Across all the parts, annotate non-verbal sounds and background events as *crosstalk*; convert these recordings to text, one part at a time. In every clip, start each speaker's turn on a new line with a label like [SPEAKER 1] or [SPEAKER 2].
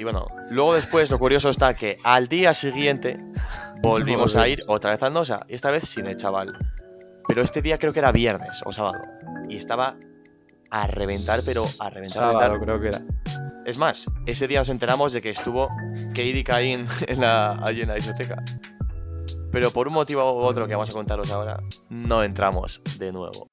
[SPEAKER 1] Y bueno, luego después lo curioso está que al día siguiente volvimos a ir otra vez a Nosa, y esta vez sin el chaval. Pero este día creo que era viernes o sábado. Y estaba a reventar, pero a reventar, a
[SPEAKER 2] Sábado,
[SPEAKER 1] reventar.
[SPEAKER 2] creo que era.
[SPEAKER 1] Es más, ese día nos enteramos de que estuvo Katie Cain en la, allí en la discoteca. Pero por un motivo u otro que vamos a contaros ahora, no entramos de nuevo.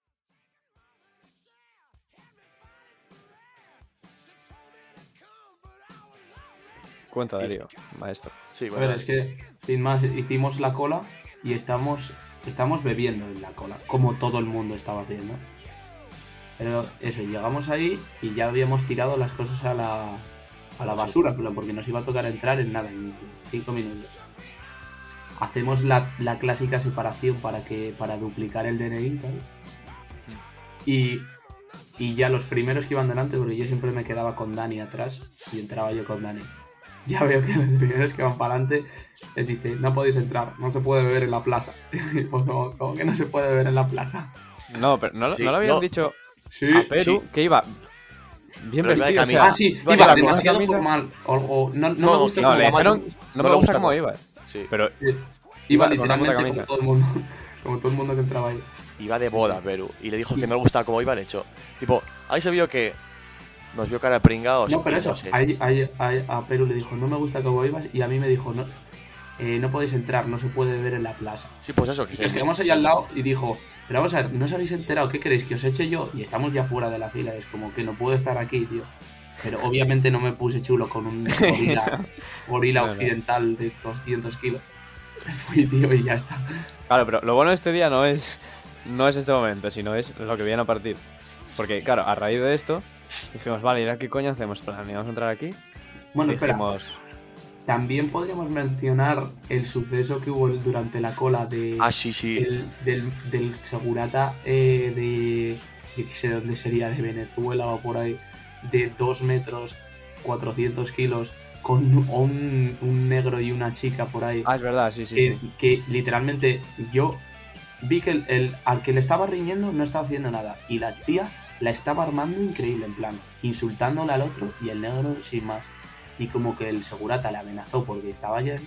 [SPEAKER 2] Cuenta,
[SPEAKER 1] Es-
[SPEAKER 2] Darío, maestro.
[SPEAKER 1] Sí,
[SPEAKER 3] A
[SPEAKER 1] bueno.
[SPEAKER 3] ver, es que, sin más, hicimos la cola y estamos, estamos bebiendo en la cola, como todo el mundo estaba haciendo. Pero eso, llegamos ahí y ya habíamos tirado las cosas a la, a la basura, porque nos iba a tocar entrar en nada, en cinco minutos. Hacemos la, la clásica separación para que para duplicar el DNI y tal. Y, y ya los primeros que iban delante, porque yo siempre me quedaba con Dani atrás y entraba yo con Dani. *laughs* Ya veo que los primeros que van para adelante les dice, no podéis entrar, no se puede beber en la plaza. pues *laughs* como, como que no se puede beber en la plaza.
[SPEAKER 2] No, pero no, lo-
[SPEAKER 1] Sí,
[SPEAKER 2] no lo habían
[SPEAKER 1] no.
[SPEAKER 2] dicho
[SPEAKER 3] Sí.
[SPEAKER 2] a Perú
[SPEAKER 1] sí.
[SPEAKER 2] que iba bien
[SPEAKER 1] Pero iba de
[SPEAKER 2] vestido. o sea.
[SPEAKER 3] Ah, sí,
[SPEAKER 1] Iba
[SPEAKER 3] iba demasiado
[SPEAKER 2] camisa.
[SPEAKER 3] formal. O, o no, no,
[SPEAKER 1] No,
[SPEAKER 3] me gusta
[SPEAKER 2] no,
[SPEAKER 3] cómo
[SPEAKER 2] dijeron, no me gusta cómo iba.
[SPEAKER 1] Sí.
[SPEAKER 2] Pero
[SPEAKER 3] Sí.
[SPEAKER 2] Iba
[SPEAKER 3] Iba literalmente como todo el mundo. *laughs* Como todo el mundo que entraba ahí.
[SPEAKER 1] Iba de boda, Perú. Y le dijo que no le gustaba cómo iba el hecho. Tipo, ahí se vio que nos vio cara pringados.
[SPEAKER 3] No, pero eso, a, Perú le dijo, no me gusta cómo ibas, y a mí me dijo, no, eh, no podéis entrar, no se puede beber en la plaza.
[SPEAKER 1] Sí, pues eso, que
[SPEAKER 3] Y
[SPEAKER 1] se
[SPEAKER 3] nos quedamos ahí al lado y dijo, pero vamos a ver, ¿no os habéis enterado? ¿Qué queréis? ¿Que os eche yo? Y estamos ya fuera de la fila, es como que no puedo estar aquí, tío. Pero obviamente no me puse chulo con un *laughs* gorila, gorila
[SPEAKER 2] No, no.
[SPEAKER 3] occidental de 200 kilos. Me fui, tío, y ya está.
[SPEAKER 2] Claro, pero lo bueno de este día no es, no es este momento, sino es lo que viene a partir. Porque, claro, a raíz de esto, dijimos, vale, ¿y ahora qué coño hacemos? Plan, ¿y ¿Vamos a entrar aquí?
[SPEAKER 3] Bueno, espera,
[SPEAKER 2] dijimos,
[SPEAKER 3] también podríamos mencionar el suceso que hubo durante la cola de,
[SPEAKER 1] Ah, sí, sí.
[SPEAKER 3] del, del, del segurata eh, de. Yo qué sé dónde sería, de Venezuela o por ahí, de 2 metros, 400 kilos, con un, un negro y una chica por ahí.
[SPEAKER 2] ah, es verdad, sí, sí.
[SPEAKER 3] que,
[SPEAKER 2] sí.
[SPEAKER 3] que literalmente yo vi que el, el- al que le estaba riñendo no estaba haciendo nada. Y la tía la estaba armando increíble, en plan, insultándole al otro y el negro sin más. Y como que el segurata le amenazó porque estaba lleno.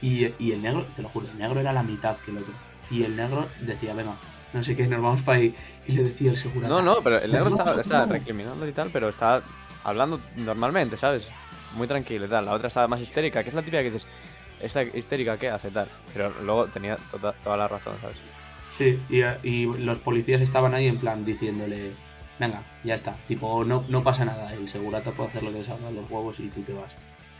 [SPEAKER 3] Y, y el negro, te lo juro, el negro era la mitad que el otro. Y el negro decía, venga, no sé qué, nos vamos para ahí. Y le decía el segurata.
[SPEAKER 2] No, no, pero el negro
[SPEAKER 3] "No,
[SPEAKER 2] estaba, estaba
[SPEAKER 3] no".
[SPEAKER 2] recriminando y tal, pero estaba hablando normalmente, ¿sabes? Muy tranquilo y tal. La otra estaba más histérica, que es la típica que dices, ¿esta histérica qué hace tal? Pero luego tenía toda, toda la razón, ¿sabes?
[SPEAKER 3] Sí, y, y los policías estaban ahí en plan diciéndole, venga, ya está, tipo, no, no pasa nada, el segurata puede hacer lo que salga los huevos y tú te vas.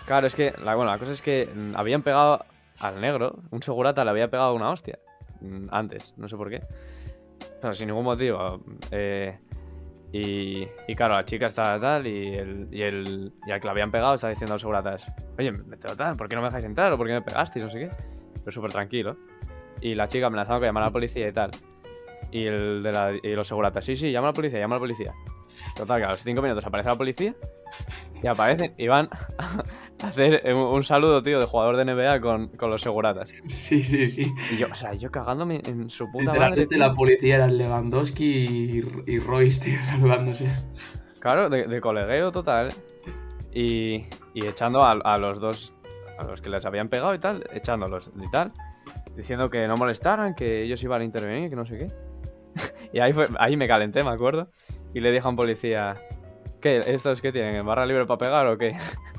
[SPEAKER 2] Claro, es que, la, bueno, la cosa es que mm, habían pegado al negro, un segurata le había pegado una hostia mm, antes, no sé por qué. Pero sin ningún motivo. eh, y, y claro, la chica estaba tal y el, y el y al que le habían pegado está diciendo al seguratas, oye, me tal, ¿por qué no me dejáis entrar? ¿O por qué me pegasteis? No sé qué. Pero súper tranquilo. Y la chica amenazando que llamara a la policía y tal. Y, el de la, y los seguratas, sí, sí, llama a la policía, llama a la policía. Total, que a los cinco minutos aparece la policía y aparecen y van a hacer un, un saludo, tío, de jugador de NBA con, con los seguratas.
[SPEAKER 3] Sí, sí, sí.
[SPEAKER 2] Y yo, o sea, yo cagándome en su puta madre.
[SPEAKER 3] Literalmente
[SPEAKER 2] tío.
[SPEAKER 3] la policía era Lewandowski y, y Royce, tío, *laughs* saludándose.
[SPEAKER 2] Claro, de, de colegueo total. Y, y echando a, a los dos, a los que les habían pegado y tal, echándolos y tal. Diciendo que no molestaran, que ellos iban a intervenir, que no sé qué. *laughs* y ahí, fue, ahí me calenté, me acuerdo. Y le dije a un policía, ¿qué? ¿Estos qué tienen? ¿En barra libre para pegar o qué?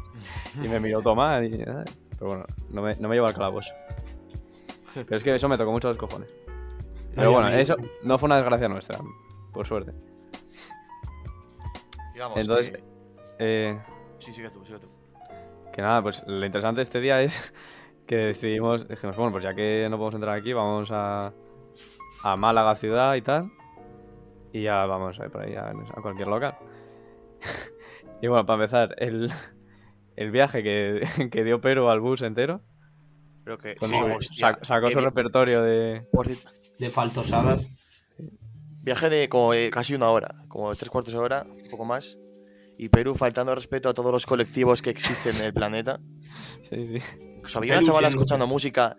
[SPEAKER 2] *laughs* y me miró Tomás y... ay, Pero bueno, no me, no me llevo al calabozo. Pero es que eso me tocó mucho los cojones. Pero bueno, eso no fue una desgracia nuestra, por suerte.
[SPEAKER 1] Digamos
[SPEAKER 2] Entonces,
[SPEAKER 1] que-
[SPEAKER 2] eh,
[SPEAKER 1] Sí, sigue tú, sigue tú.
[SPEAKER 2] Que nada, pues lo interesante de este día es que decidimos, dijimos, bueno, pues ya que no podemos entrar aquí, vamos a, a Málaga ciudad y tal. Y ya vamos a ir por ahí a, a cualquier local. *laughs* y bueno, para empezar, el, el viaje que, *laughs* que dio Pero al bus entero,
[SPEAKER 1] Creo que. sí,
[SPEAKER 2] su- sac- sacó su repertorio de...
[SPEAKER 3] De faltosadas.
[SPEAKER 1] Viaje de como de casi una hora, como tres cuartos de hora, un poco más. Y Perú faltando respeto a todos los colectivos que existen en el planeta. *laughs*
[SPEAKER 2] Sí, sí.
[SPEAKER 1] O sea, había una chavala escuchando música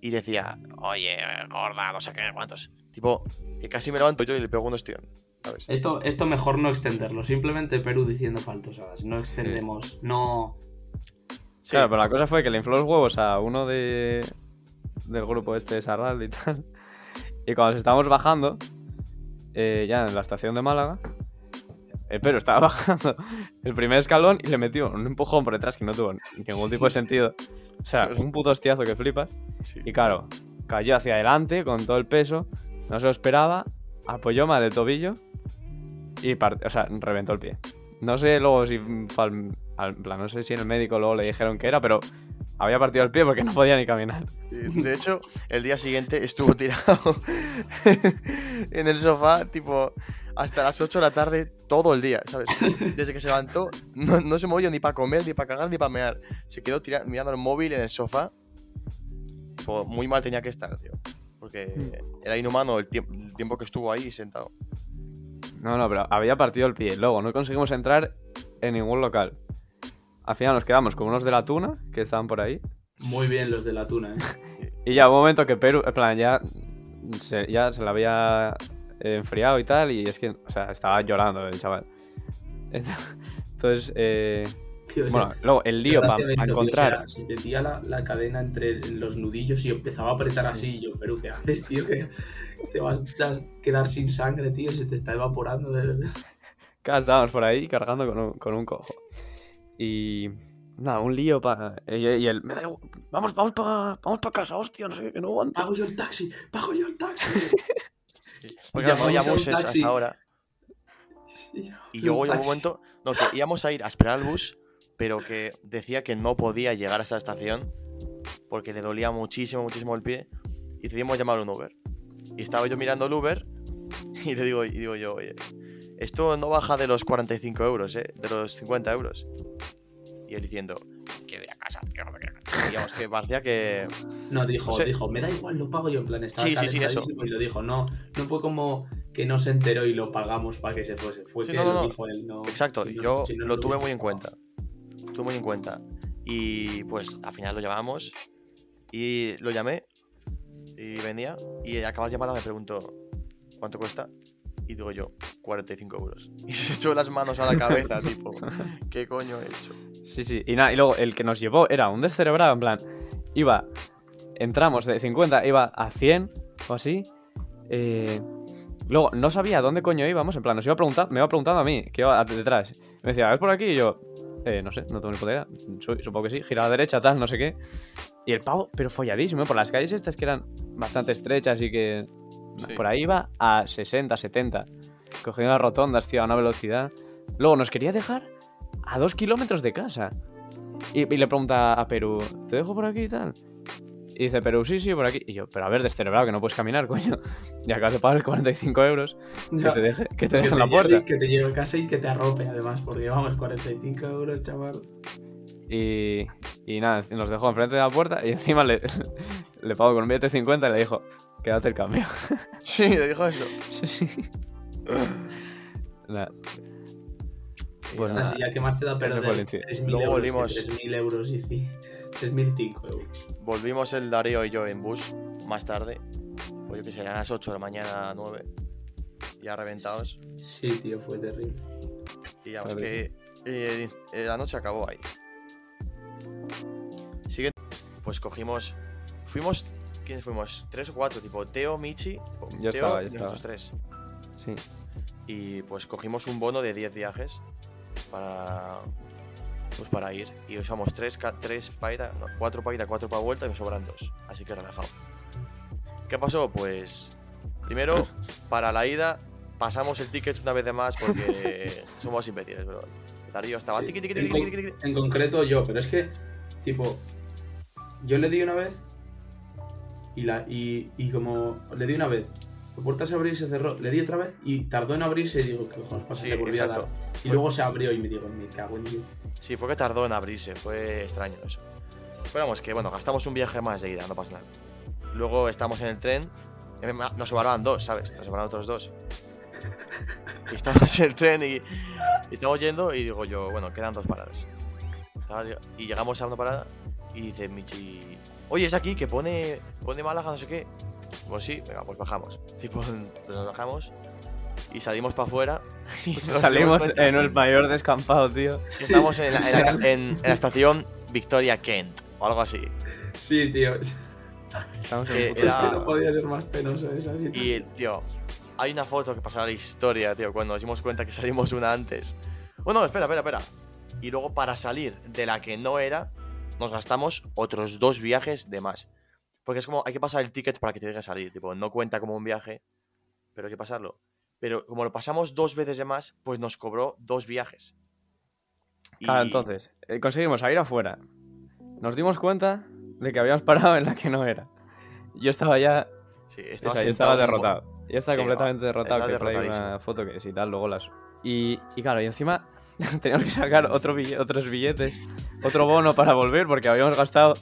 [SPEAKER 1] y decía, oye, gorda, no sé qué, cuántos. Tipo, que casi me levanto yo y le pego un ostión. ¿sabes?
[SPEAKER 3] Esto, esto mejor no extenderlo. Simplemente Perú diciendo faltosadas. No extendemos. No.
[SPEAKER 1] Sí,
[SPEAKER 2] Claro, pero la cosa fue que le infló los huevos a uno de del grupo este de Sarral y tal. Y cuando nos estábamos bajando, eh, ya en la estación de Málaga, el Pedro estaba *laughs* bajando el primer escalón y le metió un empujón por detrás que no tuvo ningún tipo de *laughs* sentido. O sea, un puto hostiazo que flipas.
[SPEAKER 1] sí.
[SPEAKER 2] Y claro, cayó hacia adelante con todo el peso, no se lo esperaba, apoyó mal el tobillo y part- o sea, reventó el pie. No sé luego si al- plan, no sé si en el médico luego le dijeron que era, pero había partido el pie porque no podía ni caminar.
[SPEAKER 1] De hecho, el día siguiente estuvo tirado *laughs* en el sofá, tipo, hasta las 8 de la tarde, todo el día, ¿sabes? Desde que se levantó, no, no se movió ni para comer, ni para cagar, ni para mear. Se quedó tira- mirando el móvil en el sofá. Tipo, muy mal tenía que estar, tío. Porque era inhumano el, tiemp- el tiempo que estuvo ahí sentado.
[SPEAKER 2] No, no, pero había partido el pie. Luego no conseguimos entrar en ningún local. Al final nos quedamos con unos de la tuna que estaban por ahí.
[SPEAKER 3] Muy bien los de la tuna, ¿eh? *laughs*
[SPEAKER 2] Y ya un momento que Perú, en plan, ya se, ya se la había enfriado y tal, y es que, o sea, estaba llorando el chaval. Entonces, eh,
[SPEAKER 3] Tío,
[SPEAKER 2] bueno, luego el lío para encontrar.
[SPEAKER 3] o sea, se metía la, la cadena entre los nudillos y empezaba a apretar así. Y yo, pero ¿qué haces, tío? Que te vas a quedar sin sangre, tío. Se te está evaporando. De... *laughs*
[SPEAKER 2] estábamos por ahí cargando con un, con un cojo. Y. Nada, un lío para. Y, y él. "Me da igual, Vamos, vamos para vamos pa casa, hostia, no sé qué, que no aguanto.
[SPEAKER 3] Pago yo el taxi, pago yo el taxi. *laughs*
[SPEAKER 1] Porque
[SPEAKER 3] Ya
[SPEAKER 1] no había buses a esa hora.
[SPEAKER 3] Y
[SPEAKER 1] luego
[SPEAKER 3] un
[SPEAKER 1] llegó un momento no, que íbamos a ir a esperar al bus, pero que decía que no podía llegar a esta estación porque le dolía muchísimo, muchísimo el pie. Y decidimos llamar un Uber. Y estaba yo mirando el Uber *laughs* y le digo, y digo yo, oye, esto no baja de los 45 euros, ¿eh? De los 50 euros. Y él diciendo, quiero ir a casa, tío, no me quiero ir a casa". Digamos que parecía que...
[SPEAKER 3] No, dijo,
[SPEAKER 1] No sé.
[SPEAKER 3] dijo, me da igual, lo pago yo. En plan, estaba
[SPEAKER 1] Sí, sí, sí, eso.
[SPEAKER 3] Y lo dijo, no, no fue como que no se enteró y lo pagamos para que se fuese. Fue
[SPEAKER 1] Sí,
[SPEAKER 3] que
[SPEAKER 1] no, no,
[SPEAKER 3] lo dijo él, no.
[SPEAKER 1] Exacto,
[SPEAKER 3] si
[SPEAKER 1] yo
[SPEAKER 3] si
[SPEAKER 1] lo tuve muy en cuenta. Tuve muy en cuenta. Y pues al final lo llamamos y lo llamé y venía y al acabar llamada me preguntó ¿cuánto cuesta? Y digo yo, 45 euros. *laughs* Y se echó las manos a la cabeza, tipo, *laughs* ¿qué coño he hecho?
[SPEAKER 2] Sí, sí. Y nada, y luego el que nos llevó era un descerebrado, en plan, iba, entramos de 50, iba a 100 o así. eh, luego no sabía dónde coño íbamos, en plan, nos iba preguntando, me iba preguntando a mí, que iba a- detrás. Me decía, ¿ves por aquí? Y yo, eh, no sé, no tengo ni puta idea. Su- Supongo que sí, gira a la derecha, tal, no sé qué. Y el pavo, pero folladísimo, por las calles estas que eran bastante estrechas y que
[SPEAKER 1] Sí.
[SPEAKER 2] por ahí iba a 60, 70. Cogiendo las rotondas, tío, a una velocidad. Luego nos quería dejar a dos kilómetros de casa. Y, y le pregunta a Perú, ¿te dejo por aquí y tal? Y dice, Perú, sí, sí, por aquí. Y yo, pero a ver, descerebrado, que no puedes caminar, *laughs* coño. Y acabas de pagar 45 euros que te deje, que te
[SPEAKER 3] Que
[SPEAKER 2] deje en la
[SPEAKER 3] lleve-
[SPEAKER 2] puerta.
[SPEAKER 3] Que te lleve a casa y que te arrope, además, porque vamos, 45 euros, chaval.
[SPEAKER 2] Y, y nada, nos dejó enfrente de la puerta y encima le, *laughs* le pago con un billete de 50 y le dijo, quédate el cambio. *laughs*
[SPEAKER 1] Sí, le dijo eso.
[SPEAKER 2] sí, sí. Pues
[SPEAKER 1] nada,
[SPEAKER 2] nada.
[SPEAKER 3] Así ya que más te da perder
[SPEAKER 2] incidente.
[SPEAKER 3] 3.000
[SPEAKER 1] Luego
[SPEAKER 3] euros,
[SPEAKER 1] volvimos-
[SPEAKER 3] que 3.000 euros y ci- *laughs* 3.005 euros.
[SPEAKER 1] Volvimos el Darío y yo en bus más tarde. Pues yo que sé, eran las 8 de la mañana, 9. Ya reventados.
[SPEAKER 3] Sí, tío, fue terrible.
[SPEAKER 1] Y digamos
[SPEAKER 2] Vale.
[SPEAKER 1] que eh, eh, la noche acabó ahí. Siguiente, pues cogimos. Fuimos. ¿Quiénes fuimos? Tres o cuatro, tipo Teo, Michi.
[SPEAKER 2] Yo
[SPEAKER 1] Teo
[SPEAKER 2] estaba, yo
[SPEAKER 1] y nosotros tres.
[SPEAKER 2] sí.
[SPEAKER 1] Y pues cogimos un bono de 10 viajes para. Pues para ir. Y usamos tres, tres para ida, no, cuatro para ida, cuatro para vuelta y nos sobran dos. Así que relajado. ¿Qué pasó? Pues. Primero, para la ida, pasamos el ticket una vez de más porque *laughs* somos imbéciles, bro. Darío estaba
[SPEAKER 3] Sí. En,
[SPEAKER 1] tiqui,
[SPEAKER 3] con-
[SPEAKER 1] tiqui, tiqui.
[SPEAKER 3] en concreto yo, pero es que, tipo, yo le di una vez y, la, y, y como le di una vez, la puerta se abrió y se cerró, le di otra vez y tardó en abrirse y digo, ¿qué cojones pasa?
[SPEAKER 1] Sí,
[SPEAKER 3] Le volví a
[SPEAKER 1] exacto.
[SPEAKER 3] dar. Y
[SPEAKER 1] Fue-
[SPEAKER 3] luego se abrió y me digo, me cago en Dios.
[SPEAKER 1] Sí, fue que tardó en abrirse, fue extraño eso. Pero vamos, que bueno, gastamos un viaje más de ida, no pasa nada. Luego estamos en el tren, eh, nos sobraban dos, ¿sabes? Nos sobraban otros dos. Y estamos en el tren y, y estamos yendo y digo yo, bueno, quedan dos paradas. Y llegamos a una parada y dice Michi, oye, es aquí que pone, pone Málaga, no sé qué. Pues sí, venga, pues bajamos. *laughs* Tipo, pues nos bajamos y salimos para afuera. *laughs* y
[SPEAKER 2] Salimos en el mayor descampado, tío.
[SPEAKER 1] Estamos en la, en la- en- en la estación Victoria Kent o algo así.
[SPEAKER 3] Sí, tío.
[SPEAKER 2] Estamos en
[SPEAKER 1] Eh, era-
[SPEAKER 3] Es que no podía ser más penoso esa situación.
[SPEAKER 1] Y, tío, hay una foto que pasará a la historia, tío, cuando nos dimos cuenta que salimos una antes. Bueno, espera, espera, espera. Y luego para salir de la que no era, nos gastamos otros dos viajes de más. Porque es como, hay que pasar el ticket para que te deje salir. Tipo, no cuenta como un viaje, pero hay que pasarlo. Pero como lo pasamos dos veces de más, pues nos cobró dos viajes. Y-
[SPEAKER 2] entonces, eh, conseguimos salir afuera. Nos dimos cuenta de que habíamos parado en la que no era. Yo estaba ya.
[SPEAKER 1] Sí, estaba
[SPEAKER 2] yo estaba derrotado. Yo estaba
[SPEAKER 1] Sí,
[SPEAKER 2] completamente
[SPEAKER 1] ah,
[SPEAKER 2] derrotado. Que una foto que si tal, luego las. Y, y claro, y encima *laughs* teníamos que sacar otro bille- otros billetes, otro bono para volver, porque habíamos gastado.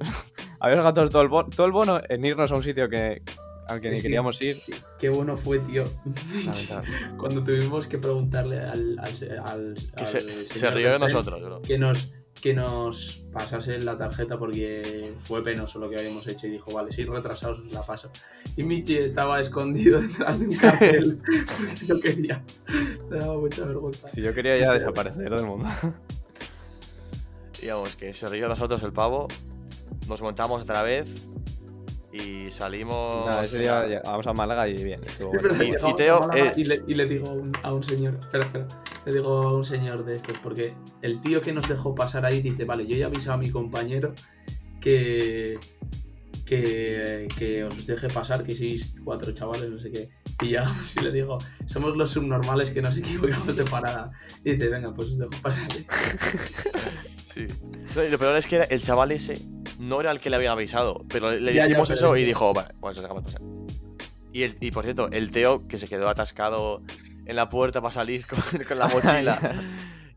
[SPEAKER 2] *laughs* habíamos gastado todo el, bono, todo el bono en irnos a un sitio que, al que ni
[SPEAKER 3] que-
[SPEAKER 2] queríamos ir.
[SPEAKER 3] Qué bueno fue, tío. Cuando tuvimos que preguntarle al. al, al-
[SPEAKER 1] Que
[SPEAKER 3] al
[SPEAKER 1] se,
[SPEAKER 3] señor
[SPEAKER 1] se rió de nosotros, bro.
[SPEAKER 3] Que nos, que nos pasase la tarjeta porque fue penoso lo que habíamos hecho y dijo, vale, si retrasados os la paso. Y Michi estaba escondido *laughs* detrás de un cartel *laughs* porque no quería. Me daba mucha vergüenza.
[SPEAKER 2] Sí, yo quería ya desaparecer del mundo. *laughs*
[SPEAKER 1] Digamos que se rió de nosotros el pavo, nos montamos otra vez y salimos.
[SPEAKER 2] Nada, ese día llegamos a Málaga y bien. estuvo bueno.
[SPEAKER 1] Y- Teo
[SPEAKER 3] y, le, y le digo a un, a un señor, espera, espera, le digo a un señor de estos, porque el tío que nos dejó pasar ahí dice, vale, yo ya he avisado a mi compañero que, que, que os deje pasar, que sois cuatro chavales, no sé qué. Y llegamos *laughs* y le digo, somos los subnormales que nos *laughs* equivocamos de parada. Y dice, venga, pues os dejo pasar. *laughs*
[SPEAKER 1] Sí. No, y lo peor es que el chaval ese no era el que le había avisado, pero le
[SPEAKER 3] Ya, ya,
[SPEAKER 1] dijimos
[SPEAKER 3] pero
[SPEAKER 1] eso
[SPEAKER 3] es
[SPEAKER 1] y dijo, vale, pues lo dejamos pasar. Y, el, y por cierto, el Teo que se quedó atascado en la puerta para salir con, *laughs* con la *laughs* mochila.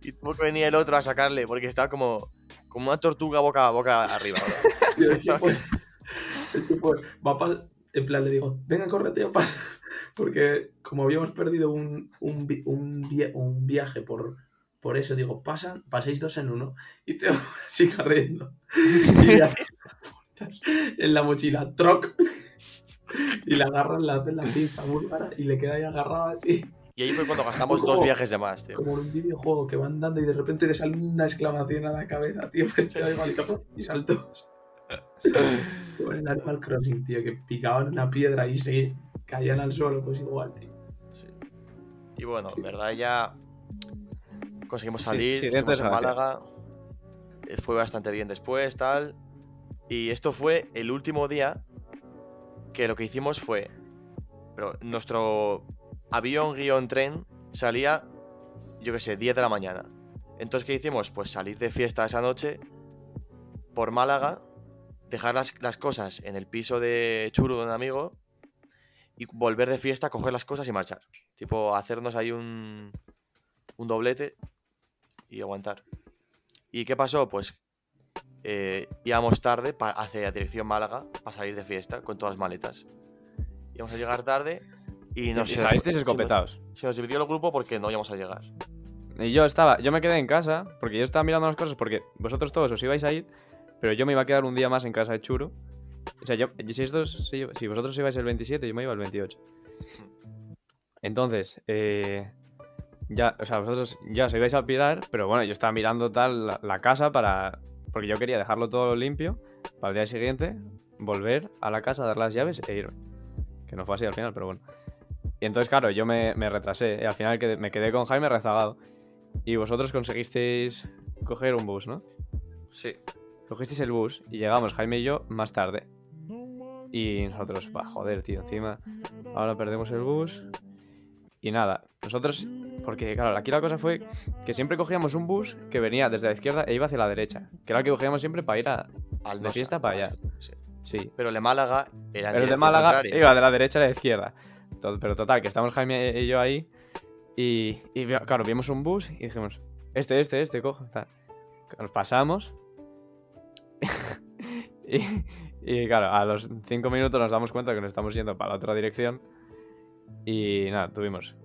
[SPEAKER 1] y tuvo que venir el otro a sacarle porque estaba como, como una tortuga boca, boca arriba. *laughs*
[SPEAKER 3] el tipo- el tipo va a pas- en plan le digo, venga, corre, tío, pasa. Porque como habíamos perdido un, un, un, vi- un viaje por, por eso, digo, pasan, paséis dos en uno. Y te sigue riendo. Y puntas en la mochila, troc. Y le agarran, le hacen la pinza búlgara y le queda ahí agarrado así.
[SPEAKER 1] Y ahí fue cuando gastamos
[SPEAKER 3] Como-
[SPEAKER 1] dos viajes de más, tío.
[SPEAKER 3] Como en un videojuego que van dando y de repente le sale una exclamación a la cabeza, tío, *laughs* pues te da igual y saltó. *laughs* Como en el Animal Crossing, tío, que picaban una piedra y se caían al suelo, pues igual, tío.
[SPEAKER 1] Sí. Y bueno, en verdad ya conseguimos
[SPEAKER 2] Sí,
[SPEAKER 1] salir,
[SPEAKER 2] sí,
[SPEAKER 1] estuvimos en. Málaga, eh, fue bastante bien después, tal. Y esto fue el último día que lo que hicimos fue, pero nuestro avión guion tren salía, yo qué sé, 10 de la mañana. Entonces, ¿qué hicimos? Pues salir de fiesta esa noche por Málaga, dejar las, las cosas en el piso de Churu de un amigo y volver de fiesta, coger las cosas y marchar. Tipo, hacernos ahí un, un doblete y aguantar. ¿Y qué pasó? Pues eh, íbamos tarde pa- hacia la dirección Málaga para salir de fiesta con todas las maletas. Íbamos a llegar tarde y no sé.
[SPEAKER 2] salisteis
[SPEAKER 1] se nos-
[SPEAKER 2] escopetados.
[SPEAKER 1] Se nos dividió el grupo porque no íbamos a llegar.
[SPEAKER 2] Y yo estaba, yo me quedé en casa, porque yo estaba mirando las cosas, porque vosotros todos os ibais a ir, pero yo me iba a quedar un día más en casa de Churo. O sea, yo, si, estos, si, si vosotros ibais el 27, yo me iba el 28. Entonces, eh, ya, o sea, vosotros ya os ibais a pirar, pero bueno, yo estaba mirando tal la, la casa para. Porque yo quería dejarlo todo limpio para el día siguiente, volver a la casa, dar las llaves e irme. Que no fue así al final, pero bueno. Y entonces, claro, yo me, me retrasé. Y al final quedé- me quedé con Jaime rezagado. Y vosotros conseguisteis coger un bus, ¿no?
[SPEAKER 1] Sí.
[SPEAKER 2] Cogisteis el bus y llegamos, Jaime y yo, más tarde. Y nosotros, va, joder, tío, encima. Ahora perdemos el bus. Y nada, nosotros. Porque, claro, aquí la cosa fue que siempre cogíamos un bus que venía desde la izquierda e iba hacia la derecha. Que era el que cogíamos siempre para ir a.
[SPEAKER 1] Al
[SPEAKER 2] De fiesta para allá.
[SPEAKER 1] Sí.
[SPEAKER 2] Sí.
[SPEAKER 1] Pero el de Málaga era en
[SPEAKER 2] Pero el de
[SPEAKER 1] dirección
[SPEAKER 2] Málaga
[SPEAKER 1] contraria.
[SPEAKER 2] iba de la derecha a la izquierda. Pero total, que estamos Jaime y yo ahí. Y, y claro, vimos un bus y dijimos, este, este, este, cojo. Tal. Nos pasamos. *laughs* y, y claro, a los cinco minutos nos damos cuenta que nos estamos yendo para la otra dirección. Y nada, tuvimos.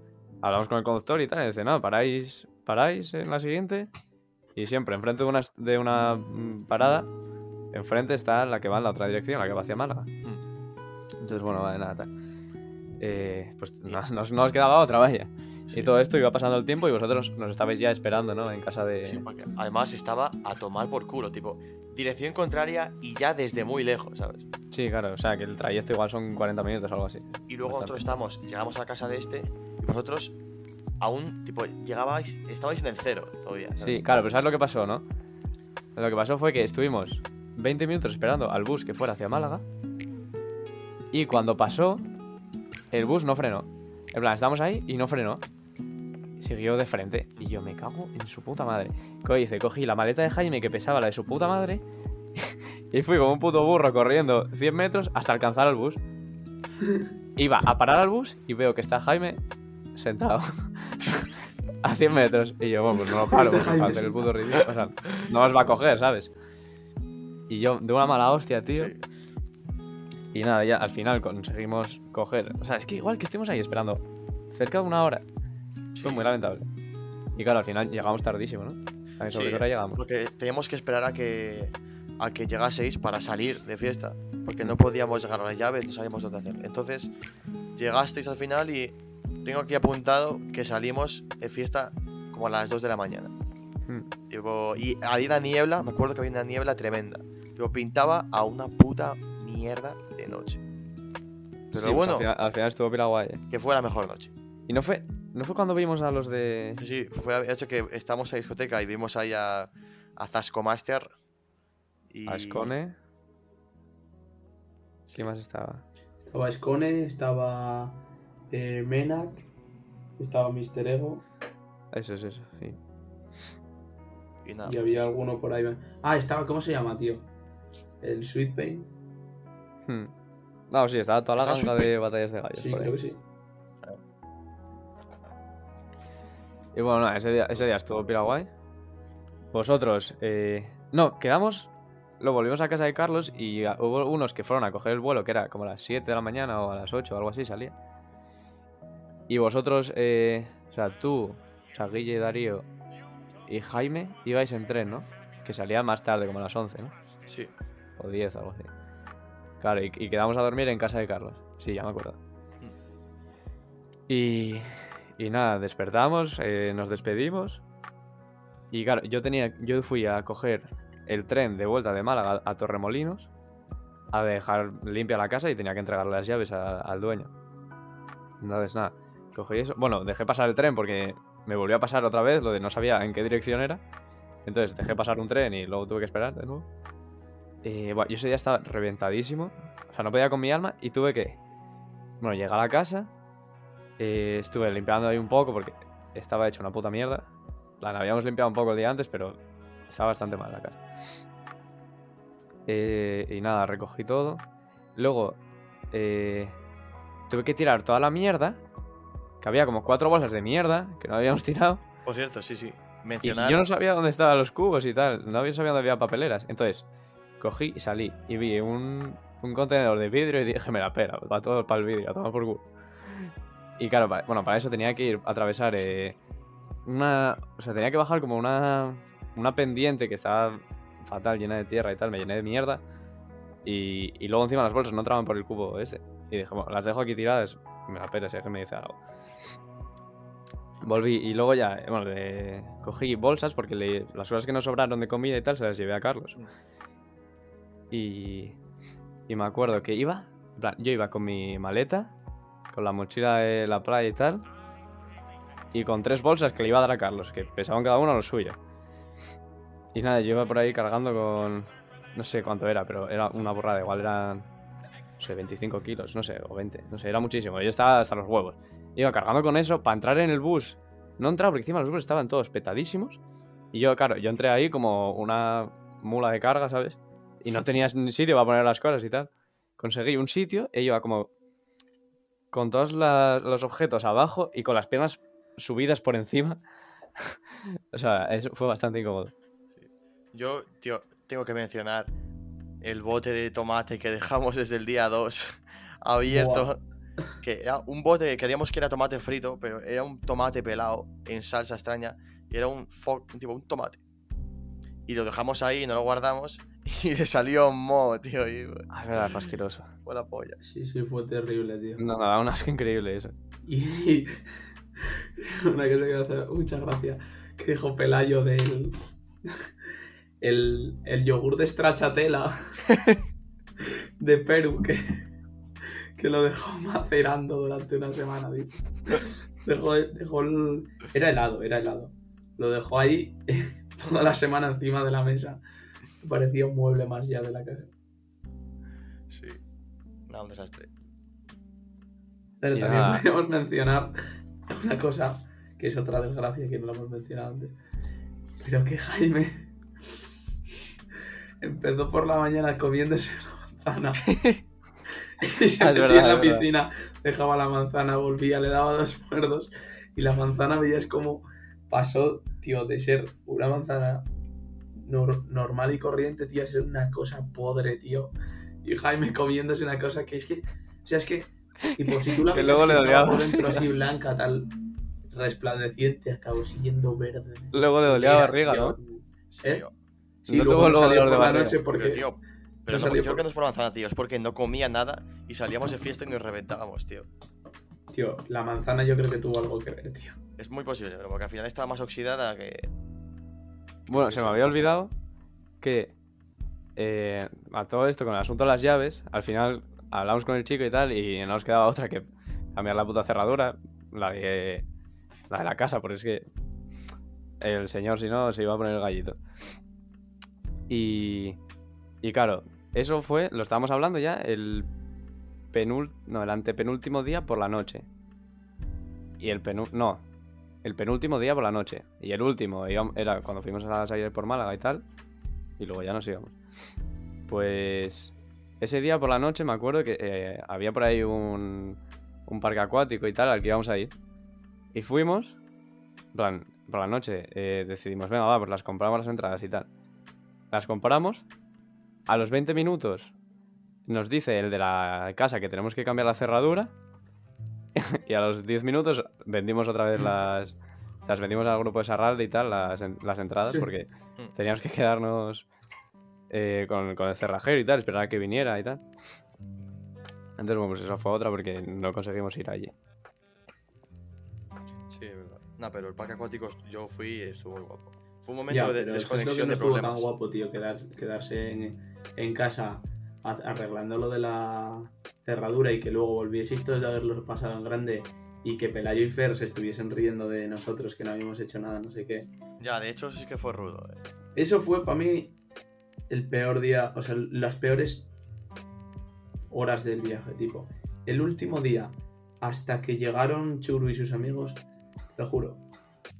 [SPEAKER 2] Hablamos con el conductor y tal. Y dice, no, paráis, paráis en la siguiente. Y siempre, enfrente de una, de una mm, parada, enfrente está la que va en la otra dirección, la que va hacia Málaga.
[SPEAKER 1] Mm.
[SPEAKER 2] Entonces, bueno, vale, nada, tal. Eh, pues no, no- no os quedaba otra, vaya.
[SPEAKER 1] Sí.
[SPEAKER 2] Y todo esto iba pasando el tiempo y vosotros nos estabais ya esperando, ¿no? En casa de...
[SPEAKER 1] Sí, porque además estaba a tomar por culo, tipo, dirección contraria y ya desde muy lejos, ¿sabes?
[SPEAKER 2] Sí, claro, o sea, que el trayecto igual son 40 minutos o algo así.
[SPEAKER 1] Y luego
[SPEAKER 2] Bastante.
[SPEAKER 1] nosotros estamos, llegamos a casa de este y vosotros aún, tipo, llegabais, estabais en el cero todavía, ¿sabes?
[SPEAKER 2] Sí, claro, pero ¿sabes lo que pasó, no? Lo que pasó fue que estuvimos 20 minutos esperando al bus que fuera hacia Málaga. Y cuando pasó, el bus no frenó. En plan, estábamos ahí y no frenó. Siguió de frente. Y yo me cago en su puta madre. ¿Qué hice? Cogí la maleta de Jaime que pesaba la de su puta madre. *laughs* y fui como un puto burro corriendo 100 metros hasta alcanzar al bus. Iba a parar al bus y veo que está Jaime sentado. *laughs* a 100 metros. Y yo, bueno, pues no lo paro,
[SPEAKER 3] Está
[SPEAKER 2] porque
[SPEAKER 3] Jaime
[SPEAKER 2] para hacer el puto ridículo. O sea, no os va a coger, ¿sabes? Y yo, de una mala hostia, tío.
[SPEAKER 1] Sí.
[SPEAKER 2] Y nada, ya al final conseguimos coger. O sea, es que igual que estuvimos ahí esperando cerca de una hora. Fue muy lamentable. Y claro, al final llegamos tardísimo, ¿no? ¿A sobre
[SPEAKER 1] Sí,
[SPEAKER 2] hora llegamos?
[SPEAKER 1] Porque teníamos que esperar a que, a que llegaseis para salir de fiesta. Porque no podíamos llegar a las llaves, no sabíamos dónde hacer. Entonces, llegasteis al final y tengo aquí apuntado que salimos de fiesta como a las 2 de la mañana.
[SPEAKER 2] Hmm.
[SPEAKER 1] Tipo, y había una niebla, me acuerdo que había una niebla tremenda. Tipo, pintaba a una puta mierda noche. Pero
[SPEAKER 2] Sí, pues
[SPEAKER 1] bueno,
[SPEAKER 2] al, final, al final estuvo pila guay. ¿eh?
[SPEAKER 1] que fue la mejor noche.
[SPEAKER 2] Y no fue, no fue cuando vimos a los de.
[SPEAKER 1] Sí, sí, fue el hecho que estamos en discoteca y vimos ahí a, a Zasco Master. Y...
[SPEAKER 2] A Scone. ¿Quién más estaba?
[SPEAKER 3] Estaba Scone, estaba eh, Menak, estaba Mr. Ego
[SPEAKER 2] Eso es eso, sí.
[SPEAKER 1] Y nada.
[SPEAKER 3] y había alguno por ahí. Ah, estaba, ¿cómo se llama, tío? El Sweet Pain.
[SPEAKER 2] Hmm. No, sí, estaba toda la
[SPEAKER 1] ¿Está
[SPEAKER 2] ganga de batallas de gallos.
[SPEAKER 3] Sí,
[SPEAKER 2] por ahí.
[SPEAKER 3] creo que sí.
[SPEAKER 2] Y bueno, nada, ese día, ese día estuvo pila guay. Vosotros, eh... no, quedamos, lo volvimos a casa de Carlos y hubo unos que fueron a coger el vuelo, que era como a las 7 de la mañana o a las 8 o algo así salía. Y vosotros, eh... o sea, tú, o sea, Guille, Darío y Jaime ibais en tren, ¿no? Que salía más tarde, como a las 11, ¿no?
[SPEAKER 1] Sí.
[SPEAKER 2] O 10, algo así. Claro, y, y quedamos a dormir en casa de Carlos. Sí, ya me acuerdo. Y, y nada, despertamos, eh, nos despedimos. Y claro, yo tenía, yo fui a coger el tren de vuelta de Málaga a Torremolinos a dejar limpia la casa y tenía que entregarle las llaves a- al dueño. Entonces nada, cogí eso. Bueno, dejé pasar el tren porque me volvió a pasar otra vez lo de no sabía en qué dirección era. Entonces dejé pasar un tren y luego tuve que esperar de nuevo. Eh, buah, yo ese día estaba reventadísimo. O sea, no podía con mi alma y tuve que. Bueno, llegué a la casa. eh, estuve limpiando ahí un poco porque estaba hecho una puta mierda. La habíamos limpiado un poco el día antes, pero estaba bastante mal la casa. Eh, y nada, recogí todo. Luego, eh, tuve que tirar toda la mierda. Que había como cuatro bolsas de mierda que no habíamos *laughs* tirado.
[SPEAKER 1] Por cierto, sí, sí.
[SPEAKER 2] Y
[SPEAKER 1] Mencionar.
[SPEAKER 2] yo no sabía dónde estaban los cubos y tal. No había- sabía dónde había papeleras. Entonces, cogí y salí. Y vi un, un contenedor de vidrio y dije, me la pera, va todo para el vidrio, a tomar por culo. Y claro, bueno, para eso tenía que ir a atravesar eh, una. O sea, tenía que bajar como una. Una pendiente que estaba fatal, llena de tierra y tal. Me llené de mierda. Y, y luego encima las bolsas no entraban por el cubo este. Y dije, bueno, las dejo aquí tiradas. Me la pera si es que me dice algo. Volví y luego ya, eh, bueno, cogí bolsas porque las cosas que nos sobraron de comida y tal se las llevé a Carlos. Y, me acuerdo que iba, yo iba con mi maleta, con la mochila de la playa y tal, y con tres bolsas que le iba a dar a Carlos, que pesaban cada uno lo suyo. Y nada, yo iba por ahí cargando con, no sé cuánto era, pero era una borrada, igual eran, no sé, 25 kilos, no sé, o 20, no sé, era muchísimo. Yo estaba hasta los huevos. Iba cargando con eso para entrar en el bus. No entraba porque encima los buses estaban todos petadísimos. Y yo, claro, yo entré ahí como una mula de carga, ¿sabes? Y no tenías ni sitio para poner las cosas y tal. Conseguí un sitio e iba como con todos la- los objetos abajo y con las piernas subidas por encima. *laughs* o sea, eso fue bastante incómodo.
[SPEAKER 1] Yo, tío, tengo que mencionar el bote de tomate que dejamos desde el día 2 *laughs* abierto. Que era un bote que queríamos que era tomate frito, pero era un tomate pelado en salsa extraña. Y era un, tipo, un tomate. Y lo dejamos ahí, no lo guardamos. *laughs* Y le salió mo, tío. Y
[SPEAKER 2] Ah, es verdad, fue asqueroso.
[SPEAKER 1] fue la polla.
[SPEAKER 3] Sí, sí, fue terrible, tío.
[SPEAKER 2] No, no, un asco increíble eso.
[SPEAKER 3] Y *laughs* una cosa que me hace mucha gracia, que dijo Pelayo del el, el yogur de stracciatella *laughs* de Perú, que, que lo dejó macerando durante una semana, tío. Dejó, dejó el... Era helado, era helado. Lo dejó ahí toda la semana encima de la mesa. Parecía un mueble más ya de la casa.
[SPEAKER 1] Sí. No, un desastre.
[SPEAKER 3] Pero también podemos mencionar una cosa que es otra desgracia que no lo hemos mencionado antes. Pero que Jaime empezó por la mañana comiéndose una manzana. *laughs* y se metía
[SPEAKER 2] verdad,
[SPEAKER 3] en la piscina, dejaba la manzana, volvía, le daba dos muerdos y la manzana veías como pasó, tío, de ser una manzana nor- normal y corriente, tío, a ser una cosa podre, tío. Y Jaime comiéndose una cosa que es que, o sea, es que, tipo, si tú la *laughs*
[SPEAKER 2] Que luego le dolía.
[SPEAKER 3] por dentro así *laughs* blanca, tal, resplandeciente, acabó siendo verde.
[SPEAKER 2] Luego le dolía la barriga,
[SPEAKER 3] tío,
[SPEAKER 2] ¿no?
[SPEAKER 1] Sí,
[SPEAKER 3] ¿Eh? Sí,
[SPEAKER 2] No
[SPEAKER 3] luego
[SPEAKER 2] tuvo dolor de barriga.
[SPEAKER 3] noche
[SPEAKER 1] Pero,
[SPEAKER 3] porque...
[SPEAKER 1] tío, pero
[SPEAKER 3] no
[SPEAKER 1] yo creo que no es por manzana, tío. Es porque no comía nada y salíamos de fiesta y nos reventábamos, tío.
[SPEAKER 3] Tío, la manzana yo creo que tuvo algo que ver, tío.
[SPEAKER 1] Es muy posible, pero porque al final estaba más oxidada que.
[SPEAKER 2] Bueno, se me había olvidado que eh, a todo esto con el asunto de las llaves, al final hablamos con el chico y tal, y no nos quedaba otra que cambiar la puta cerradura, la de la, de la casa, porque es que el señor, si no, se iba a poner el gallito. Y, y claro, eso fue, lo estábamos hablando ya, el penul, no, el antepenúltimo día por la noche. Y el penú, no, el penúltimo día por la noche. Y el último era cuando fuimos a salir por Málaga y tal. Y luego ya nos íbamos. Pues ese día por la noche me acuerdo que eh, había por ahí un, parque acuático y tal al que íbamos a ir. Y fuimos. Plan, por la noche eh, decidimos, venga, va, pues las compramos las entradas y tal. Las compramos. A los 20 minutos nos dice el de la casa que tenemos que cambiar la cerradura. *laughs* y a los 10 minutos vendimos otra vez las. Las vendimos al grupo de Sarralde y tal, las, en- las entradas,
[SPEAKER 3] Sí.
[SPEAKER 2] porque
[SPEAKER 1] Mm.
[SPEAKER 2] teníamos que quedarnos eh, con, con el cerrajero y tal, esperar a que viniera y tal. Entonces, bueno, pues esa fue otra porque no conseguimos ir allí.
[SPEAKER 1] Sí, es verdad. No, pero el parque acuático yo fui y estuvo muy guapo. Fue un
[SPEAKER 3] Ya,
[SPEAKER 1] momento de
[SPEAKER 3] eso es lo que
[SPEAKER 1] desconexión
[SPEAKER 3] no
[SPEAKER 1] de
[SPEAKER 3] estuvo tan
[SPEAKER 1] problemas.
[SPEAKER 3] guapo, tío, quedar- quedarse en, en casa arreglando lo de la cerradura y que luego volvieseis todos de haberlo pasado en grande y que Pelayo y Fer se estuviesen riendo de nosotros que no habíamos hecho nada, no sé qué.
[SPEAKER 1] Ya, de hecho sí que fue rudo. eh.
[SPEAKER 3] Eso fue para mí el peor día, o sea, las peores horas del viaje, tipo. El último día, hasta que llegaron Churu y sus amigos, te lo juro,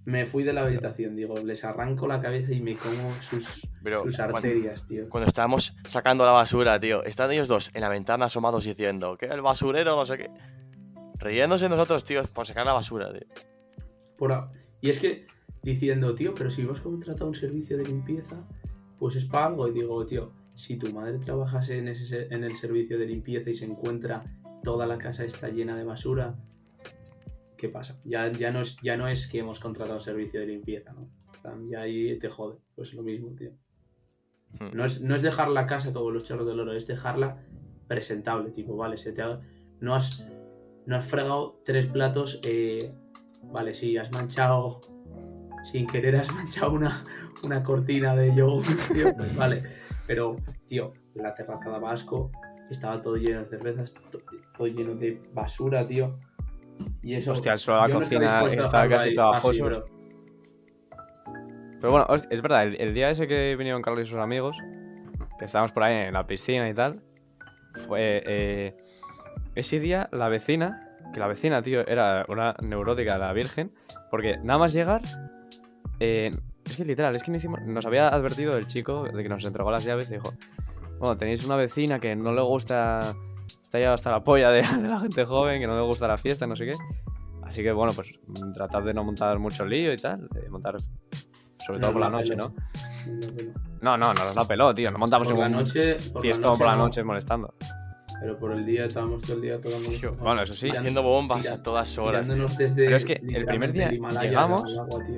[SPEAKER 3] me fui de la habitación, digo, les arranco la cabeza y me como sus,
[SPEAKER 1] Pero
[SPEAKER 3] sus
[SPEAKER 1] cuando,
[SPEAKER 3] arterias, tío.
[SPEAKER 1] cuando estábamos sacando la basura, tío, están ellos dos en la ventana asomados diciendo que el basurero, no sé qué. Riéndose nosotros, tío, por sacar la basura, tío.
[SPEAKER 3] Por Y es que diciendo, tío, pero si hemos contratado un servicio de limpieza, pues es para algo. Y digo, tío, si tu madre trabajase en, ese, se- en el servicio de limpieza y se encuentra toda la casa está llena de basura, ¿qué pasa? Ya, ya, no, es, ya no es que hemos contratado un servicio de limpieza, ¿no? Ya ahí te jode. Pues lo mismo, tío.
[SPEAKER 1] Hmm.
[SPEAKER 3] No es, no es dejar la casa como los chorros del oro, es dejarla presentable, tipo, vale, se te ha- no has no has fregado tres platos, eh, vale, sí, has manchado, sin querer has *laughs* manchado una, una cortina de yogur, tío, pues *laughs* vale, pero, tío, la terraza daba asco, estaba todo lleno de cervezas, to- todo lleno de basura, tío, y eso...
[SPEAKER 2] Hostia, el suelo de la
[SPEAKER 3] yo no estaba
[SPEAKER 2] cocina estaba casi trabajoso.
[SPEAKER 3] así.
[SPEAKER 2] Pero bueno, es verdad, el, día ese que vinieron Carlos y sus amigos, que estábamos por ahí en la piscina y tal, fue. eh, ese día la vecina, que la vecina, tío, era una neurótica la Virgen, porque nada más llegar. eh, es que literal, es que hicimos- nos había advertido el chico de que nos entregó las llaves, dijo: Bueno, tenéis una vecina que no le gusta. Está ya hasta la polla de, *laughs* de la gente joven, que no le gusta la fiesta, no sé qué. Así que bueno, pues tratad de no montar mucho lío y tal, de montar sobre todo
[SPEAKER 3] Nos
[SPEAKER 2] por la noche,
[SPEAKER 3] peló.
[SPEAKER 2] ¿no?
[SPEAKER 3] No,
[SPEAKER 2] No, no, no nos la peló, tío. No montamos
[SPEAKER 3] Por la noche... por la
[SPEAKER 2] fiestón
[SPEAKER 3] noche
[SPEAKER 2] por la
[SPEAKER 3] no,
[SPEAKER 2] noche molestando.
[SPEAKER 3] Pero por el día estábamos todo el día tomando...
[SPEAKER 1] Tío,
[SPEAKER 2] bueno, eso sí.
[SPEAKER 1] Haciendo bombas
[SPEAKER 3] tira-
[SPEAKER 1] a todas horas.
[SPEAKER 3] desde.
[SPEAKER 2] Pero es que el primer día llegamos-
[SPEAKER 3] agua, tío,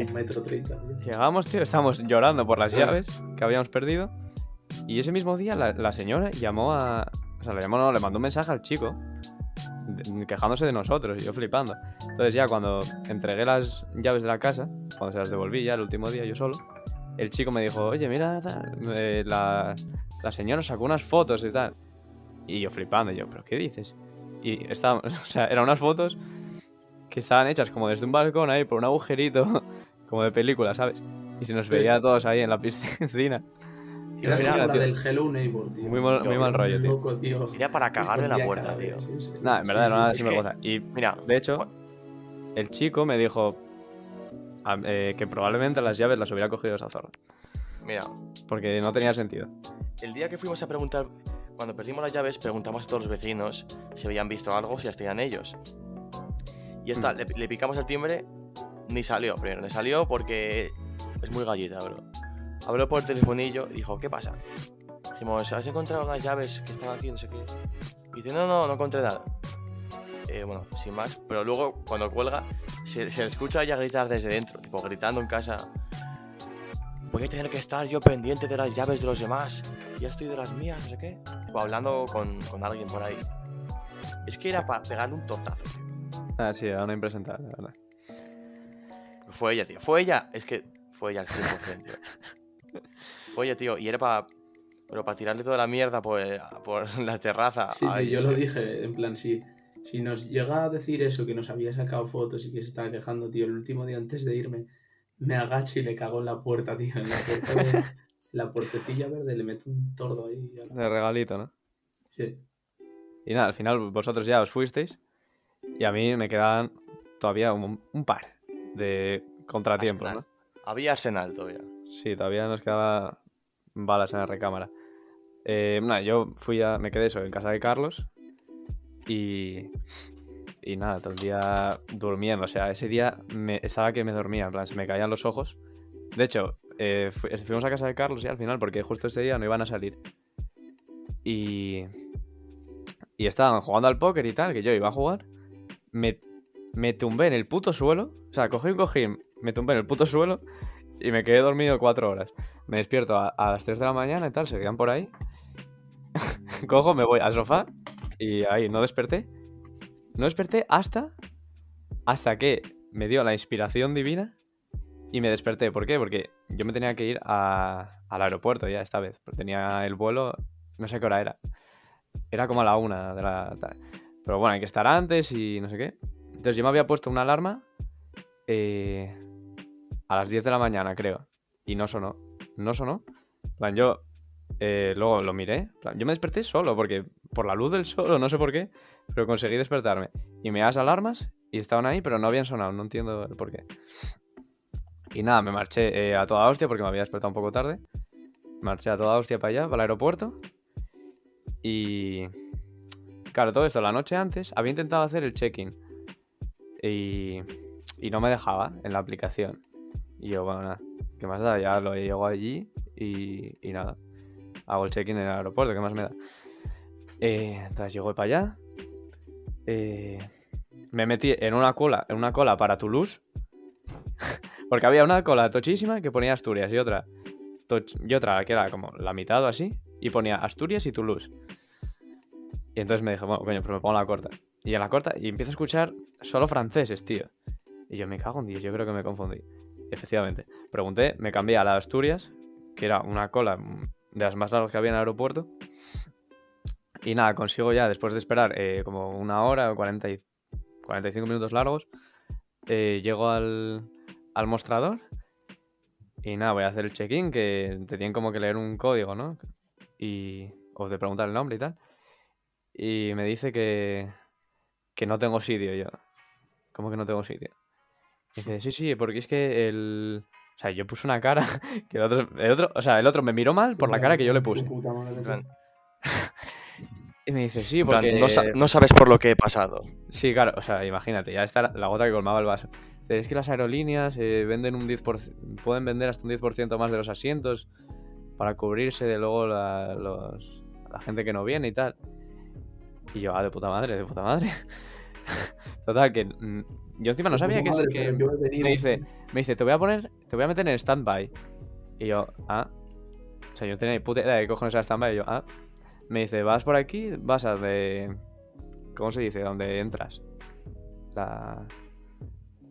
[SPEAKER 3] en un metro treinta, tío.
[SPEAKER 2] Llegamos, tío, estábamos llorando por las llaves que habíamos perdido. Y ese mismo día la, la señora llamó a. O sea, le llamó, no, le mandó un mensaje al chico quejándose de nosotros y yo flipando. Entonces ya cuando entregué las llaves de la casa, cuando se las devolví ya el último día yo solo, el chico me dijo, oye, mira, eh, la, la señora sacó unas fotos y tal. Y yo flipando, y yo, ¿pero qué dices? Y estaban, *laughs* o sea, eran unas fotos que estaban hechas como desde un balcón ahí, por un agujerito, *laughs* como de película, ¿sabes? Y se nos veía a todos ahí en la piscina.
[SPEAKER 3] Era
[SPEAKER 2] Mira,
[SPEAKER 3] como la
[SPEAKER 2] tío.
[SPEAKER 3] del Hello Neighbor, tío.
[SPEAKER 2] Muy mal-
[SPEAKER 1] muy
[SPEAKER 2] mal rollo, tío.
[SPEAKER 3] Loco, tío.
[SPEAKER 1] Era para cagarle la
[SPEAKER 3] Escondía
[SPEAKER 1] puerta, tío.
[SPEAKER 3] sí, sí.
[SPEAKER 2] Nada, en verdad
[SPEAKER 3] Sí,
[SPEAKER 2] era una
[SPEAKER 3] sí.
[SPEAKER 1] Que-
[SPEAKER 2] sinvergüenza. Y
[SPEAKER 1] Mira,
[SPEAKER 2] de hecho, el chico me dijo a- eh, que probablemente las llaves las hubiera cogido esa zorra.
[SPEAKER 1] mira,
[SPEAKER 2] Porque no tenía sentido.
[SPEAKER 1] el día que fuimos a preguntar, cuando perdimos las llaves, preguntamos a todos los vecinos si habían visto algo, si las tenían ellos. Y esta,
[SPEAKER 2] Mm.
[SPEAKER 1] le, le picamos el timbre, ni salió primero, ni salió porque es muy gallita, bro. Habló por el telefonillo y dijo, ¿qué pasa? Dijimos, ¿has encontrado las llaves que estaban aquí? No sé qué. Y dice, no, no, no encontré nada. Eh, bueno, sin más, pero luego cuando cuelga, se, se le escucha a ella gritar desde dentro, tipo gritando en casa. Voy a tener que estar yo pendiente de las llaves de los demás. Ya estoy de las mías, no sé qué. Tipo, hablando con, con alguien por ahí. Es que era para pegarle un tortazo, tío.
[SPEAKER 2] Ah, sí, era una impresentable, la verdad.
[SPEAKER 1] Fue ella, tío. Fue ella. Es que fue ella al 100%, tío. *laughs* Ella, tío. Y era para. Pero para tirarle toda la mierda por, por *laughs* la terraza.
[SPEAKER 3] Sí, sí, yo lo dije, en plan, si, si nos llega a decir eso, que nos había sacado fotos y que se estaba quejando, tío, el último día antes de irme, me agacho y le cago en la puerta, tío, en la puerta de, *laughs* la puertecilla verde, le meto un tordo ahí. la-
[SPEAKER 2] De regalito, ¿no?
[SPEAKER 3] Sí.
[SPEAKER 2] Y nada, al final vosotros ya os fuisteis y a mí me quedaban todavía un, un par de contratiempos,
[SPEAKER 1] Arsenal.
[SPEAKER 2] ¿no?
[SPEAKER 1] Había Arsenal todavía.
[SPEAKER 2] Sí, todavía nos quedaba balas en la recámara. Eh, yo fui a. Me quedé eso en casa de Carlos. Y. Y nada, todo el día durmiendo. O sea, ese día me, estaba que me dormía. En plan, se me caían los ojos. De hecho, eh, fu- fuimos a casa de Carlos ya al final, porque justo ese día no iban a salir. Y. Y estaban jugando al póker y tal, que yo iba a jugar. Me, me tumbé en el puto suelo. O sea, cogí un cojín, me tumbé en el puto suelo y me quedé dormido cuatro horas. Me despierto a, las 3 de la mañana y tal, se quedan por ahí. *laughs* Cojo, me voy al sofá y ahí no desperté. No desperté hasta. Hasta que me dio la inspiración divina y me desperté. ¿Por qué? Porque yo me tenía que ir al aeropuerto ya esta vez. Tenía el vuelo, no sé qué hora era. Era como a la una de la tarde. Pero bueno, hay que estar antes y no sé qué. Entonces yo me había puesto una alarma eh, a las 10 de la mañana, creo. Y no sonó. No sonó. Plan, yo eh, luego lo miré. yo me desperté solo, porque por la luz del sol, no sé por qué, pero conseguí despertarme. Y me das alarmas y estaban ahí, pero no habían sonado. No entiendo el por qué. Y nada, me marché eh, a toda hostia porque me había despertado un poco tarde. Marché a toda hostia para allá, para el aeropuerto. Y. Claro, todo esto la noche antes había intentado hacer el check-in. Y. Y no me dejaba en la aplicación. Y yo, bueno, nada. ¿Qué más da? Ya lo llego allí y, y nada. Hago el check-in en el aeropuerto, ¿qué más me da? Eh, entonces llego para allá. eh, me metí en una cola, en una cola para Toulouse. *laughs* Porque había una cola tochísima que ponía Asturias y otra. y otra que era como la mitad o así. Y ponía Asturias y Toulouse. Y entonces me dije, bueno, coño, pero me pongo la corta. Y en la corta, y empiezo a escuchar solo franceses, tío. Y yo me cago en Dios, yo creo que me confundí. Efectivamente. Pregunté, me cambié a la Asturias, que era una cola de las más largas que había en el aeropuerto. Y nada, consigo ya, después de esperar eh, como una hora o 40 y 45 minutos largos, eh, llego al, al mostrador. Y nada, voy a hacer el check-in, que te tienen como que leer un código, ¿no? Y, o de preguntar el nombre y tal. Y me dice que, que no tengo sitio yo. ¿Cómo que no tengo sitio? Dice, sí, sí, porque es que el... O sea, yo puse una cara *laughs* que el otro, el otro... O sea, el otro me miró mal por la cara que yo le puse. *laughs* Y me dice, sí, porque...
[SPEAKER 1] no, no sabes por lo que he pasado.
[SPEAKER 2] Sí, claro, o sea, imagínate, ya está la, gota que colmaba el vaso. Dice, Es que las aerolíneas eh, venden un 10%, pueden vender hasta un 10% más de los asientos para cubrirse de luego la, los- la gente que no viene y tal. Y yo, ah, de puta madre, de puta madre. *laughs* Total, que mm, yo encima no sabía que,
[SPEAKER 3] Madre,
[SPEAKER 2] que
[SPEAKER 3] pero yo he venido-
[SPEAKER 2] me dice, me dice, te voy a poner, te voy a meter en stand-by. Y yo, ah. O sea, yo no tenía ni puta idea de cojones era stand-by. Y yo, ah. me dice, vas por aquí, vas a de... ¿Cómo se dice? Donde entras. La...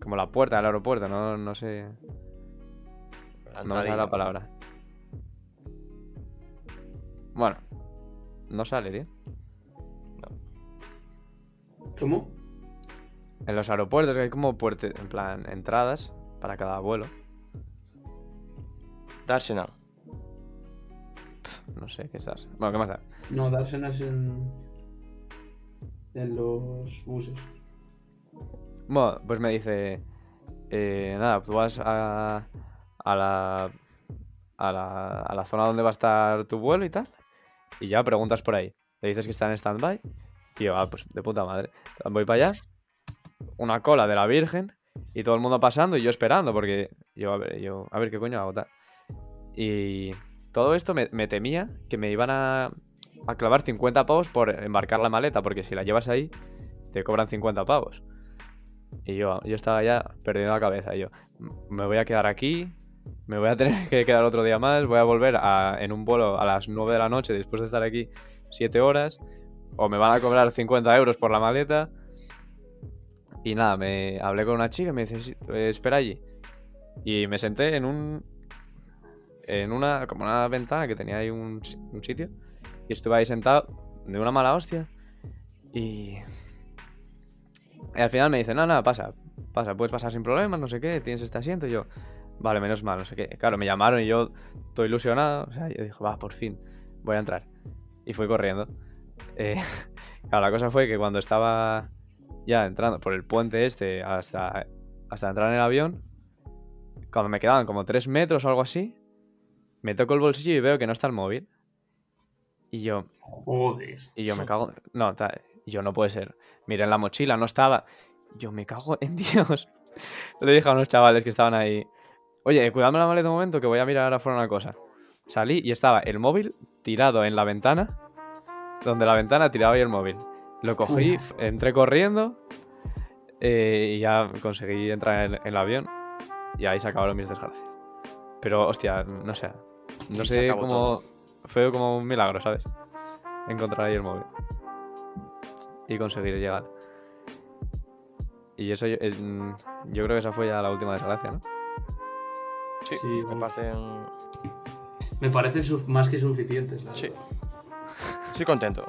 [SPEAKER 2] Como la puerta del aeropuerto, no, no sé...
[SPEAKER 1] La
[SPEAKER 2] No me sale la palabra. Bueno. No sale, tío.
[SPEAKER 3] ¿Cómo?
[SPEAKER 2] En los aeropuertos hay como puertas, en plan, entradas para cada vuelo.
[SPEAKER 1] Dársena.
[SPEAKER 2] No sé qué es eso. Bueno, ¿qué más da?
[SPEAKER 3] No, dárselas en. en los buses.
[SPEAKER 2] Bueno, pues me dice. eh, nada, tú vas a, a la. A la, a la zona donde va a estar tu vuelo y tal. Y ya preguntas por ahí. Le dices que está en stand-by. Y yo, ah, pues de puta madre. Voy para allá. Una cola de la Virgen. Y todo el mundo pasando y yo esperando. Porque yo, a ver, yo, a ver qué coño hago. Y todo esto me, temía que me iban a, a clavar 50 pavos por embarcar la maleta. Porque si la llevas ahí, te cobran 50 pavos. Y yo, yo estaba ya perdiendo la cabeza. Yo, "M- me voy a quedar aquí, me voy a tener *laughs* que quedar otro día más, voy a volver a- en un vuelo a las 9 de la noche después de estar aquí 7 horas, o me van a cobrar 50 euros por la maleta. Y nada, me hablé con una chica y me dice, "Sí, eh, espera allí. Y me senté en un. En una. como una ventana que tenía ahí un, un sitio. Y estuve ahí sentado de una mala hostia. Y. Y al final me dice, no, no, pasa, pasa, puedes pasar sin problemas, no sé qué, tienes este asiento. Y yo, vale, menos mal, no sé qué. Claro, me llamaron y yo, estoy ilusionado. O sea, yo dije, va, por fin, voy a entrar. Y fui corriendo. Eh, *laughs* claro, la cosa fue que cuando estaba ya entrando por el puente este hasta, hasta entrar en el avión, cuando me quedaban como 3 metros o algo así, me toco el bolsillo y veo que no está el móvil. Y yo,
[SPEAKER 3] Joder.
[SPEAKER 2] y yo me cago. No, yo no puede ser. Miré en la mochila, no estaba. Yo me cago en *laughs* Dios. Le dije a unos chavales que estaban ahí. Oye, cuidadme la maleta un momento que voy a mirar afuera una cosa. Salí y estaba el móvil tirado en la ventana. Donde la ventana tiraba ahí el móvil. Lo cogí,
[SPEAKER 3] Uf.
[SPEAKER 2] entré corriendo. eh, y ya conseguí entrar en el, en el avión. Y ahí se acabaron mis desgracias. Pero, hostia, no sé. No
[SPEAKER 1] Y
[SPEAKER 2] sé cómo.
[SPEAKER 1] todo.
[SPEAKER 2] Fue como un milagro, ¿sabes? Encontrar ahí el móvil. Y conseguir llegar. Y eso, yo, eh, mm, yo creo que esa fue ya la última desgracia, ¿no?
[SPEAKER 1] Sí,
[SPEAKER 3] Sí,
[SPEAKER 1] me parecen.
[SPEAKER 3] Me parecen más que suficientes, la
[SPEAKER 1] Sí.
[SPEAKER 3] verdad.
[SPEAKER 1] Estoy contento.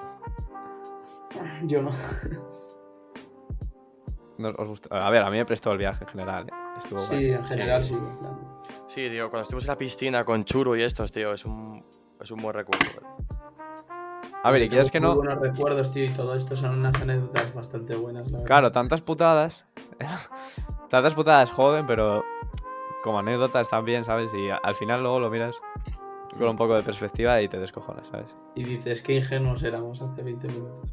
[SPEAKER 3] Yo no.
[SPEAKER 2] No os gustó- A ver, a mí me prestó el viaje en general. ¿eh? Estuvo
[SPEAKER 3] Sí,
[SPEAKER 2] guay.
[SPEAKER 3] en general
[SPEAKER 1] Sí.
[SPEAKER 3] sí.
[SPEAKER 1] Sí, tío, cuando estuvimos en la piscina con Churu y estos, tío, es un, es un buen recuerdo.
[SPEAKER 2] A ver, y quieres que no.
[SPEAKER 3] buenos recuerdos, tío, y todo esto son unas anécdotas bastante buenas, la verdad.
[SPEAKER 2] Claro, tantas putadas. *laughs* tantas putadas joden, pero como anécdotas también, ¿sabes? Y al final luego lo miras con un poco de perspectiva y te descojonas, ¿sabes?
[SPEAKER 3] Y dices, qué ingenuos éramos hace 20 minutos.